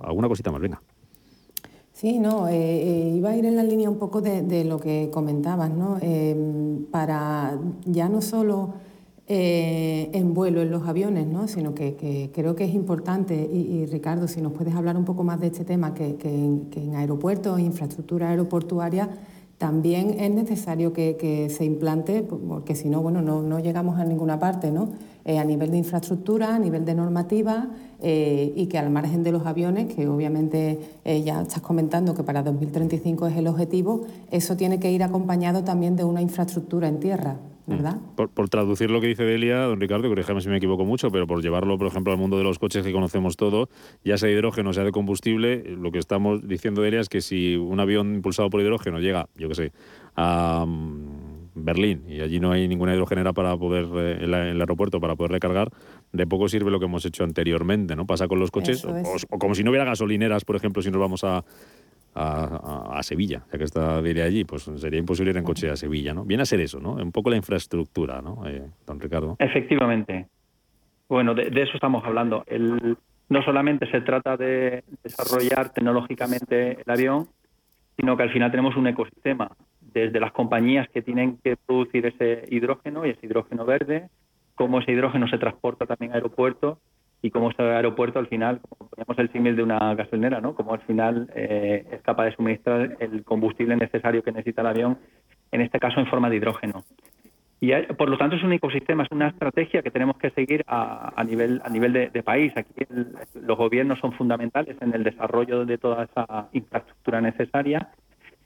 alguna cosita más, venga.
Sí, no, eh, eh, iba a ir en la línea un poco de, lo que comentabas, ¿no? Em, para ya no solo eh, en vuelo en los aviones, ¿no? sino que, creo que es importante, y, Ricardo, si nos puedes hablar un poco más de este tema, que, en, que en aeropuertos, infraestructura aeroportuaria, también es necesario que, se implante, porque si no, bueno, no, llegamos a ninguna parte, ¿no? Eh, a nivel de infraestructura, a nivel de normativa eh, y que al margen de los aviones, que obviamente eh, ya estás comentando que para 2035 es el objetivo, eso tiene que ir acompañado también de una infraestructura en tierra. ¿verdad?
Por, traducir lo que dice Delia, don Ricardo, corrígeme si me equivoco mucho, pero por llevarlo, por ejemplo, al mundo de los coches que conocemos todo, ya sea hidrógeno, sea de combustible, lo que estamos diciendo Delia es que si un avión impulsado por hidrógeno llega, yo qué sé, a mm, Berlín y allí no hay ninguna hidrogenera para poder, eh, en, el aeropuerto para poder recargar, de poco sirve lo que hemos hecho anteriormente, ¿no? Pasa con los coches, o como si no hubiera gasolineras, por ejemplo, si nos vamos a a, Sevilla, ya que está de allí, pues sería imposible ir en coche a Sevilla, ¿no? Viene a ser eso, ¿no? Un poco la infraestructura, ¿no, eh, don Ricardo?
Efectivamente. Bueno, de, eso estamos hablando. El, no solamente se trata de desarrollar tecnológicamente el avión, sino que al final tenemos un ecosistema, desde las compañías que tienen que producir ese hidrógeno y ese hidrógeno verde, cómo ese hidrógeno se transporta también a aeropuertos y cómo este aeropuerto al final, como poníamos el símil de una gasolinera, ¿no? Como al final eh, es capaz de suministrar el combustible necesario que necesita el avión, en este caso en forma de hidrógeno. Y por lo tanto es un ecosistema, es una estrategia que tenemos que seguir a, nivel a nivel de, país. Aquí los gobiernos son fundamentales en el desarrollo de toda esa infraestructura necesaria.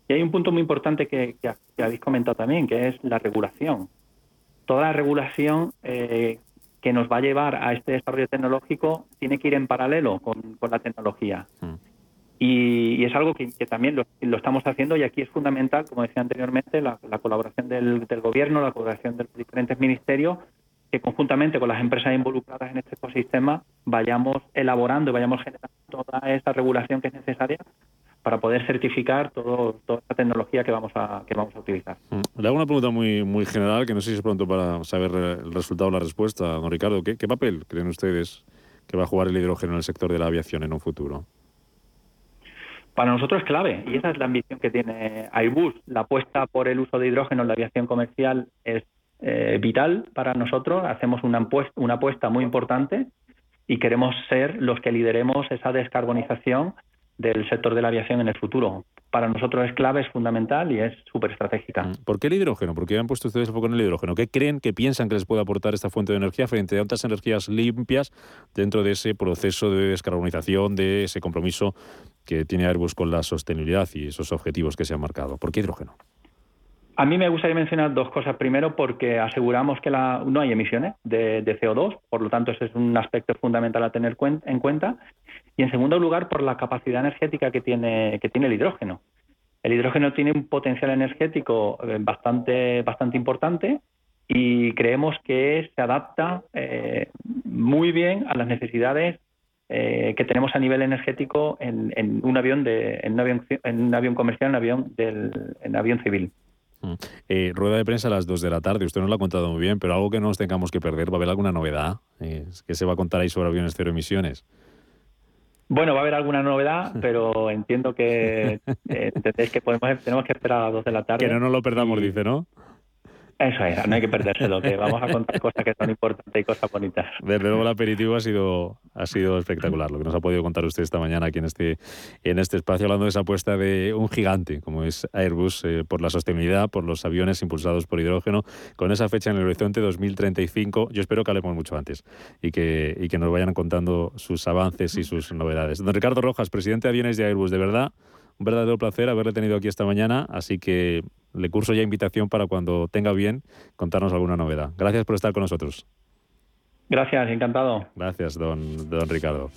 Y hay un punto muy importante que, habéis comentado también, que es la regulación. Toda la regulación eh, que nos va a llevar a este desarrollo tecnológico tiene que ir en paralelo con, la tecnología. Mm. Y, es algo que, también lo, estamos haciendo y aquí es fundamental, como decía anteriormente, la, colaboración del, gobierno, la colaboración de los diferentes ministerios, que conjuntamente con las empresas involucradas en este ecosistema vayamos elaborando y vayamos generando toda esa regulación que es necesaria para poder certificar todo, toda la tecnología que vamos a, que vamos a utilizar.
Mm. Le hago una pregunta muy, muy general, que no sé si es pronto para saber el resultado o la respuesta. Don Ricardo, ¿qué, papel creen ustedes que va a jugar el hidrógeno en el sector de la aviación en un futuro?
Para nosotros es clave y esa es la ambición que tiene Airbus. La apuesta por el uso de hidrógeno en la aviación comercial es eh, vital para nosotros. Hacemos una, una apuesta muy importante y queremos ser los que lideremos esa descarbonización del sector de la aviación en el futuro. Para nosotros es clave, es fundamental y es súper estratégica. Mm.
¿Por qué el hidrógeno? ¿Por qué han puesto ustedes el foco en el hidrógeno? ¿Qué creen que piensan que les puede aportar esta fuente de energía frente a otras energías limpias dentro de ese proceso de descarbonización, de ese compromiso que tiene Airbus con la sostenibilidad y esos objetivos que se han marcado? ¿Por qué hidrógeno?
A mí me gustaría mencionar dos cosas. Primero, porque aseguramos que la, no hay emisiones de, CO2, por lo tanto, ese es un aspecto fundamental a tener en cuenta. Y en segundo lugar, por la capacidad energética que tiene, que tiene el hidrógeno. El hidrógeno tiene un potencial energético eh, bastante, bastante importante y creemos que se adapta eh, muy bien a las necesidades eh, que tenemos a nivel energético en, un avión de, en un avión, en un avión comercial, en un avión del, en avión civil.
Mm. Eh, rueda de prensa a las 2 de la tarde, usted nos lo ha contado muy bien, pero algo que no nos tengamos que perder, ¿va a haber alguna novedad? ¿Qué se va a contar ahí sobre aviones cero emisiones?
Bueno, va a haber alguna novedad, pero entiendo que eh, que podemos, tenemos que esperar a las 2 de la tarde.
Que no nos lo perdamos, dice, ¿no?
Eso es, no hay que perdérselo, que vamos a contar cosas que son importantes y cosas bonitas.
Desde luego el aperitivo ha sido, ha sido espectacular, lo que nos ha podido contar usted esta mañana aquí en este, en este espacio, hablando de esa apuesta de un gigante como es Airbus eh, por la sostenibilidad, por los aviones impulsados por hidrógeno, con esa fecha en el horizonte 2035. Yo espero que hablemos mucho antes y que, y que nos vayan contando sus avances y sus novedades. Don Ricardo Rojas, presidente de aviones de Airbus, de verdad, un verdadero placer haberle tenido aquí esta mañana, así que le curso ya invitación para cuando tenga bien contarnos alguna novedad. Gracias por estar con nosotros.
Gracias, encantado.
Gracias, don, don Ricardo.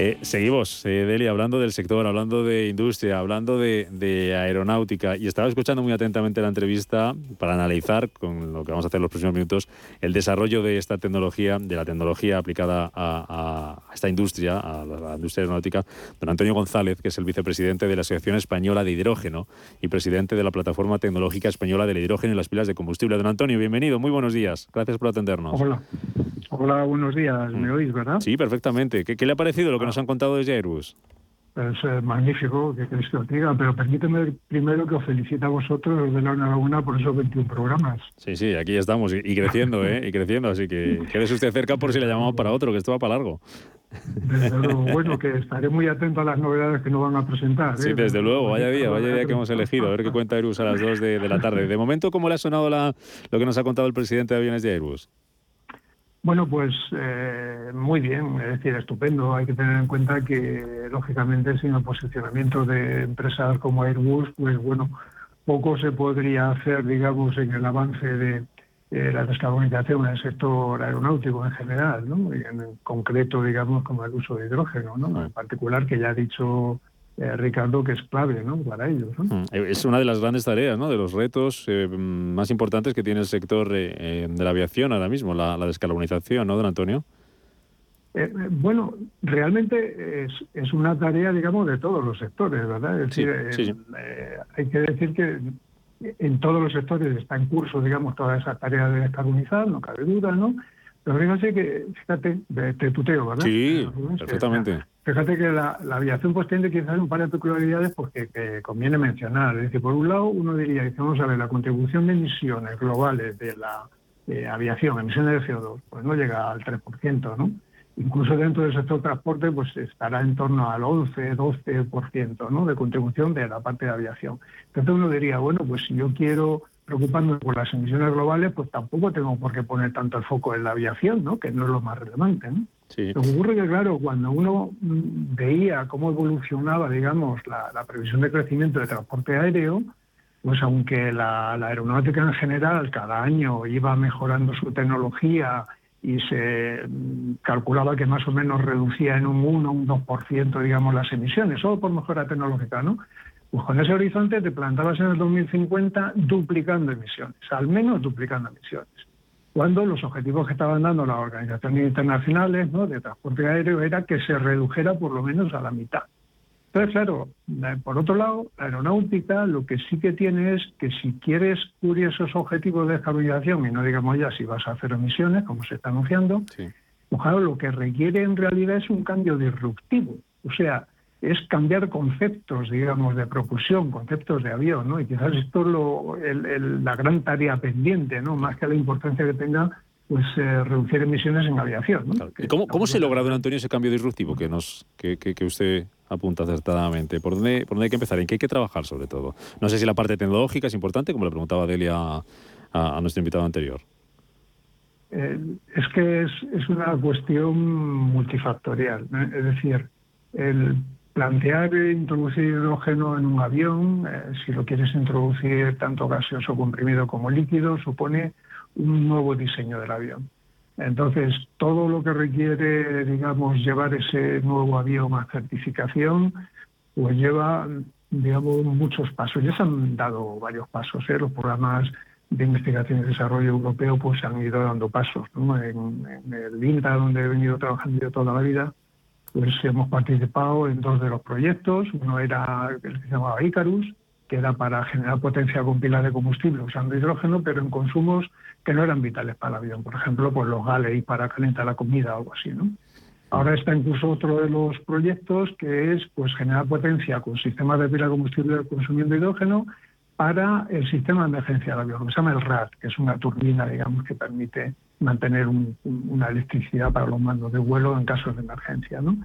Eh, seguimos, eh, Delia, hablando del sector, hablando de industria, hablando de, aeronáutica, y estaba escuchando muy atentamente la entrevista para analizar, con lo que vamos a hacer los próximos minutos, el desarrollo de esta tecnología, de la tecnología aplicada a, esta industria, a la, industria aeronáutica, don Antonio González, que es el vicepresidente de la Asociación Española de Hidrógeno y presidente de la Plataforma Tecnológica Española del Hidrógeno y las pilas de combustible. Don Antonio, bienvenido, muy buenos días, gracias por atendernos.
Hola. Hola, buenos días. ¿Me mm. oís, verdad?
Sí, perfectamente. ¿Qué, le ha parecido lo que ah. nos han contado desde Airbus?
Es eh, magnífico, que queréis que os diga, pero permíteme primero que os felicite a vosotros de la Laguna por esos 21 programas.
Sí, sí, aquí estamos y, creciendo, ¿eh? Y creciendo, así que quédese usted cerca por si le llamamos para otro, que esto va para largo.
Desde luego, bueno, que estaré muy atento a las novedades que nos van a presentar.
¿eh? Sí, desde luego, vaya día, vaya día que hemos elegido, a ver qué cuenta Airbus a las 2 de, de la tarde. De momento, ¿cómo le ha sonado la, lo que nos ha contado el presidente de aviones de Airbus?
Bueno, pues eh, muy bien, es decir, estupendo. Hay que tener en cuenta que, lógicamente, sin el posicionamiento de empresas como Airbus, pues bueno, poco se podría hacer, digamos, en el avance de eh, la descarbonización en el sector aeronáutico en general, ¿no? Y en concreto, digamos, como el uso de hidrógeno, ¿no? En particular, que ya ha dicho eh, Ricardo, que es clave ¿no? para ellos. Mm,
es una de las grandes tareas, ¿no? de los retos eh, más importantes que tiene el sector eh, de la aviación ahora mismo, la, descarbonización, ¿no, don Antonio?
bueno, realmente es, es, una tarea, digamos, de todos los sectores, ¿verdad? Es decir, hay que decir que en todos los sectores está en curso, digamos, toda esa tarea de descarbonizar, no cabe duda, ¿no? Pero fíjate que, fíjate, te tuteo, ¿verdad?
Sí, perfectamente.
Fíjate que la, aviación pues tiene quizás un par de peculiaridades porque que conviene mencionar. Es decir, por un lado, uno diría, dice, vamos a ver, la contribución de emisiones globales de la aviación, emisiones de CO2, pues no llega al 3%, ¿no? Incluso dentro del sector transporte, pues estará en torno al 11, 12%, ¿no? De contribución de la parte de aviación. Entonces uno diría, bueno, pues si yo quiero preocuparme por las emisiones globales, pues tampoco tengo por qué poner tanto el foco en la aviación, ¿no? Que no es lo más relevante, ¿no? Lo que ocurre que, claro, cuando uno veía cómo evolucionaba, digamos, la, previsión de crecimiento de transporte aéreo, pues aunque la, aeronáutica en general cada año iba mejorando su tecnología y se mm, calculaba que más o menos reducía en un 1 un 2%, digamos, las emisiones, solo por mejora tecnológica, ¿no? Pues con ese horizonte te plantabas en el 2050 duplicando emisiones, al menos duplicando emisiones cuando los objetivos que estaban dando las organizaciones internacionales ¿no? de transporte aéreo era que se redujera por lo menos a la mitad. Entonces, claro, eh, por otro lado, la aeronáutica lo que sí que tiene es que si quieres cubrir esos objetivos de descarbonización, y no digamos ya si vas a hacer emisiones, como se está anunciando, pues claro, lo que requiere en realidad es un cambio disruptivo. O sea, es cambiar conceptos, digamos, de propulsión, conceptos de avión, ¿no? Y quizás esto es lo, la gran tarea pendiente, ¿no? Más que la importancia que tenga pues eh, reducir emisiones en aviación. ¿no?
¿Y cómo, cómo se logra, don Antonio, ese cambio disruptivo que nos que, que, usted apunta acertadamente? ¿Por dónde, ¿Por dónde hay que empezar? ¿En qué hay que trabajar, sobre todo? No sé si la parte tecnológica es importante, como le preguntaba Delia a, a, nuestro invitado anterior.
Eh, es que es, es, una cuestión multifactorial. Es decir, el plantear introducir hidrógeno en un avión, eh, si lo quieres introducir tanto gaseoso comprimido como líquido, supone un nuevo diseño del avión. Entonces, todo lo que requiere, digamos, llevar ese nuevo avión a certificación, pues lleva, digamos, muchos pasos. Ya se han dado varios pasos. ¿eh? Los programas de investigación y desarrollo europeo pues han ido dando pasos. En, en el INTA, donde he venido trabajando yo toda la vida, pues hemos participado en dos de los proyectos. Uno era el que se llamaba Icarus, que era para generar potencia con pilas de combustible usando hidrógeno, pero en consumos que no eran vitales para el avión. Por ejemplo, pues los gales para calentar la comida o algo así, ¿no? Ahora está incluso otro de los proyectos que es pues generar potencia con sistemas de pila de combustible consumiendo hidrógeno para el sistema de emergencia del avión, que se llama el RAD, que es una turbina, digamos, que permite mantener una electricidad para los mandos de vuelo en casos de emergencia. ¿no?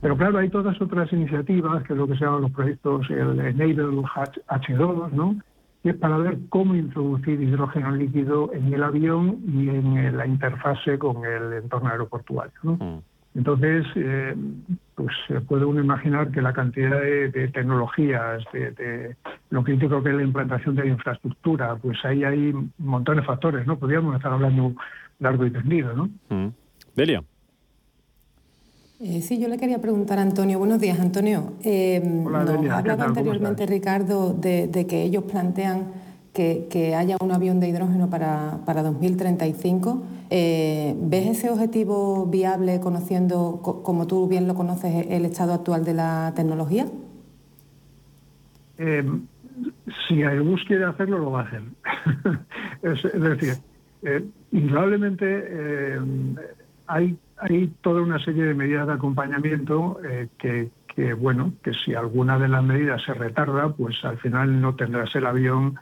Pero claro, hay todas otras iniciativas, que es lo que se llaman los proyectos, el Enable H2, ¿no? que es para ver cómo introducir hidrógeno líquido en el avión y en la interfase con el entorno aeroportuario. Mm. Entonces, eh, pues se puede uno imaginar que la cantidad de, tecnologías, de, lo crítico que es la implantación de la infraestructura, pues ahí hay montones de factores, ¿no? Podríamos estar hablando largo y tendido, ¿no?
Mm. Delia.
Eh, sí, yo le quería preguntar a Antonio. Buenos días, Antonio. Eh, nos ha hablado anteriormente Ricardo de, que ellos plantean que, haya un avión de hidrógeno para, 2035. Eh, ¿Ves ese objetivo viable conociendo, como tú bien lo conoces, el estado actual de la tecnología?
si Airbus quiere hacerlo, lo va a hacer. es, decir, indudablemente hay hay toda una serie de medidas de acompañamiento eh, que, bueno, que si alguna de las medidas se retarda, pues al final no tendrás el avión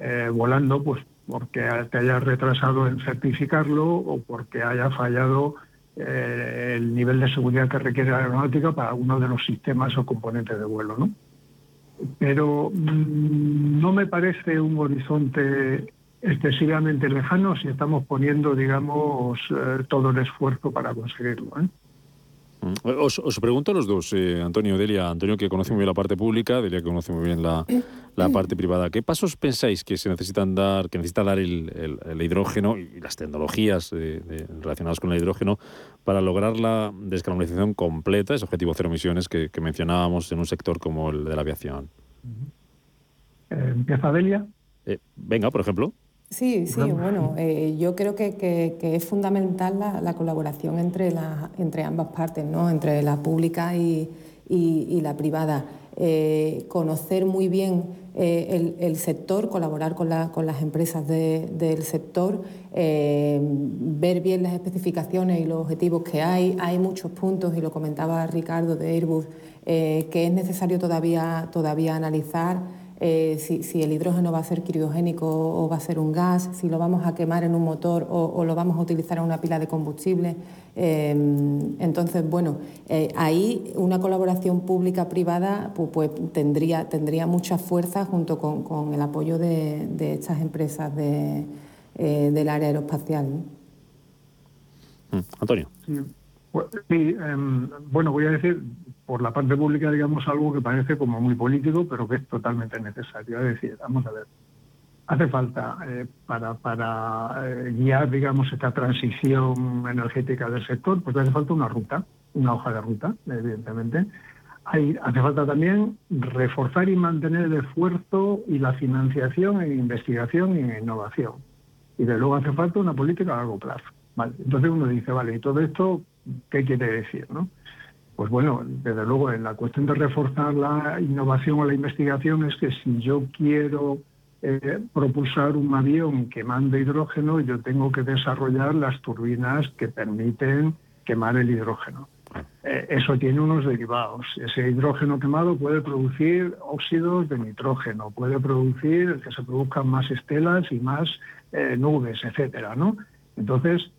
eh, volando, pues porque te hayas retrasado en certificarlo o porque haya fallado eh, el nivel de seguridad que requiere la aeronáutica para uno de los sistemas o componentes de vuelo, ¿no? Pero mm, no me parece un horizonte excesivamente lejanos y estamos poniendo, digamos, eh, todo el esfuerzo para conseguirlo. ¿eh?
Mm. Os, pregunto a los dos, eh, Antonio, Delia, Antonio que conoce muy bien la parte pública, Delia que conoce muy bien la, parte privada. ¿Qué pasos pensáis que se necesitan dar, que necesita dar el, hidrógeno y las tecnologías relacionadas con el hidrógeno para lograr la descarbonización completa, ese objetivo cero emisiones que, mencionábamos en un sector como el de la aviación?
¿Empieza Delia?
venga, por ejemplo.
Sí, sí, bueno, eh, yo creo que, es fundamental la, colaboración entre, entre ambas partes, ¿no? entre la pública y, la privada. Eh, conocer muy bien eh, el, sector, colaborar con, las empresas del sector, ver bien las especificaciones y los objetivos que hay. Hay muchos puntos, y lo comentaba Ricardo de Airbus, que es necesario todavía, todavía analizar. Eh, si, el hidrógeno va a ser criogénico o va a ser un gas, si lo vamos a quemar en un motor o, lo vamos a utilizar en una pila de combustible. Em, entonces, bueno, eh, ahí una colaboración pública-privada pues, pues, tendría, tendría mucha fuerza junto con, el apoyo de, estas empresas de, eh, del área aeroespacial.
Mm, Antonio.
Sí, em, bueno, voy a decir, por la parte pública, digamos, algo que parece como muy político, pero que es totalmente necesario. Es decir, vamos a ver, hace falta eh, para, para eh, guiar, digamos, esta transición energética del sector, pues hace falta una ruta, una hoja de ruta, evidentemente. Hay, hace falta también reforzar y mantener el esfuerzo y la financiación en investigación y en innovación. Y de luego hace falta una política a largo plazo. Entonces uno dice, vale, ¿y todo esto qué quiere decir? ¿no? Pues bueno, desde luego, en la cuestión de reforzar la innovación o la investigación es que si yo quiero eh, propulsar un avión que mande hidrógeno, yo tengo que desarrollar las turbinas que permiten quemar el hidrógeno. Eh, eso tiene unos derivados. Ese hidrógeno quemado puede producir óxidos de nitrógeno, puede producir que se produzcan más estelas y más eh, nubes, etcétera, ¿no? Entonces,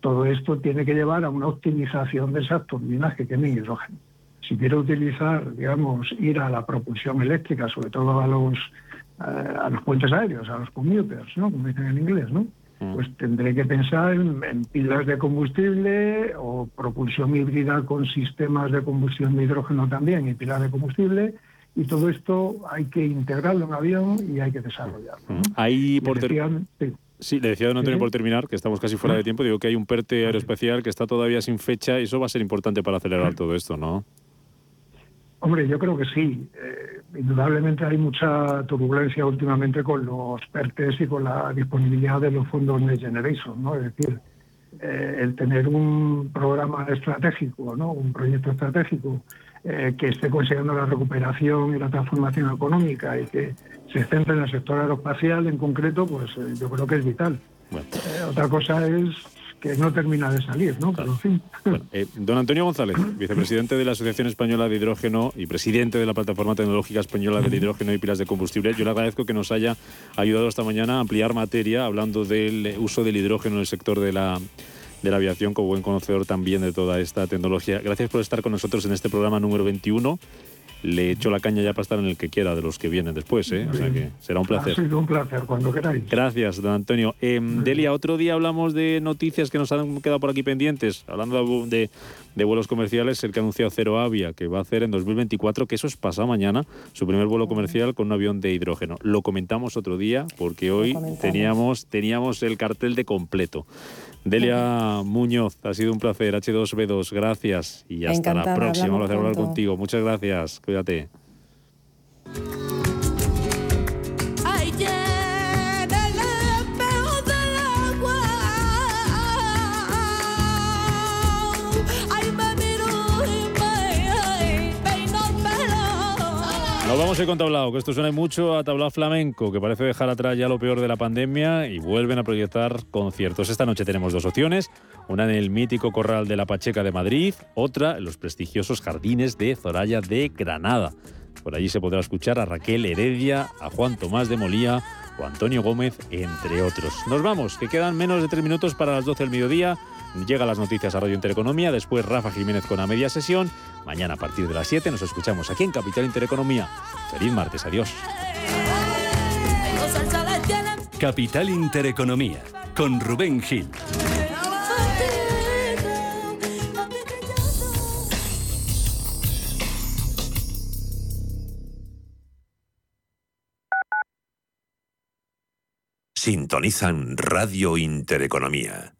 todo esto tiene que llevar a una optimización de esas turbinas que tienen hidrógeno. Si quiero utilizar, digamos, ir a la propulsión eléctrica, sobre todo a los, eh, a los puentes aéreos, a los commuters, ¿no? como dicen en inglés, ¿no? Mm. pues tendré que pensar en, pilas de combustible o propulsión híbrida con sistemas de combustión de hidrógeno también y pilas de combustible. Y todo esto hay que integrarlo en avión y hay que desarrollarlo.
¿no? Ahí, por, Sí, le decía a don Antonio por terminar, que estamos casi fuera de tiempo, digo que hay un PERTE aeroespacial que está todavía sin fecha y eso va a ser importante para acelerar todo esto, ¿no?
Hombre, yo creo que sí. Eh, indudablemente hay mucha turbulencia últimamente con los PERTES y con la disponibilidad de los fondos Next Generation, ¿no? Es decir, eh, el tener un programa estratégico, ¿no? Un proyecto estratégico eh, que esté consiguiendo la recuperación y la transformación económica y que se centre en el sector aeroespacial en concreto, pues eh, yo creo que es vital. Eh, otra cosa es que no termina de salir, ¿no? Pero en fin.
don Antonio González, vicepresidente de la Asociación Española de Hidrógeno y presidente de la Plataforma Tecnológica Española del Hidrógeno y Pilas de Combustible, yo le agradezco que nos haya ayudado esta mañana a ampliar materia hablando del uso del hidrógeno en el sector de la de la aviación, como buen conocedor también de toda esta tecnología. Gracias por estar con nosotros en este programa número 21. Le echo la caña ya para estar en el que quiera de los que vienen después, ¿eh? O sea que será un placer.
Ha sido un placer, cuando queráis.
Gracias, don Antonio. Em, Delia, otro día hablamos de noticias que nos han quedado por aquí pendientes, hablando de, de vuelos comerciales, el que ha anunciado Cero Avia, que va a hacer en 2024, que eso es pasado mañana, su primer vuelo comercial con un avión de hidrógeno. Lo comentamos otro día porque hoy teníamos, teníamos el cartel de completo. Delia Muñoz, ha sido un placer. H2B2, gracias y hasta la próxima. Un placer hablar contigo. Muchas gracias. Cuídate. Nos vamos a ir con tablao, que esto suena mucho a tablao flamenco, que parece dejar atrás ya lo peor de la pandemia y vuelven a proyectar conciertos. Esta noche tenemos dos opciones, una en el mítico Corral de la Pacheca de Madrid, otra en los prestigiosos jardines de Zoraya de Granada. Por allí se podrá escuchar a Raquel Heredia, a Juan Tomás de Molía o Antonio Gómez, entre otros. Nos vamos, que quedan menos de tres minutos para las 12 del mediodía. Llega las noticias a Radio Intereconomía, después Rafa Jiménez con la media sesión. Mañana a partir de las 7 nos escuchamos aquí en Capital Intereconomía. Feliz martes, adiós.
Capital Intereconomía, con Rubén Gil. Sintonizan Radio Intereconomía.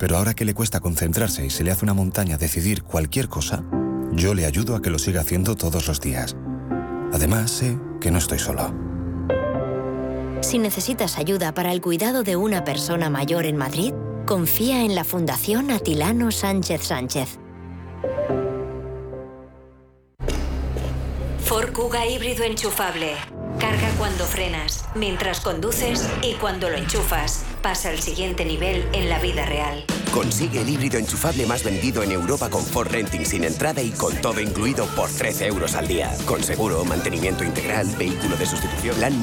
pero ahora que le cuesta concentrarse y se le hace una montaña decidir cualquier cosa, yo le ayudo a que lo siga haciendo todos los días. Además, sé que no estoy solo.
Si necesitas ayuda para el cuidado de una persona mayor en Madrid, confía en la Fundación Atilano Sánchez Sánchez.
Ford Kuga híbrido enchufable. Carga cuando frenas, mientras conduces y cuando lo enchufas. Pasa al siguiente nivel en la vida real.
Consigue el híbrido enchufable más vendido en Europa con Ford Renting sin entrada y con todo incluido por 13 euros al día. Con seguro, mantenimiento integral, vehículo de sustitución, plan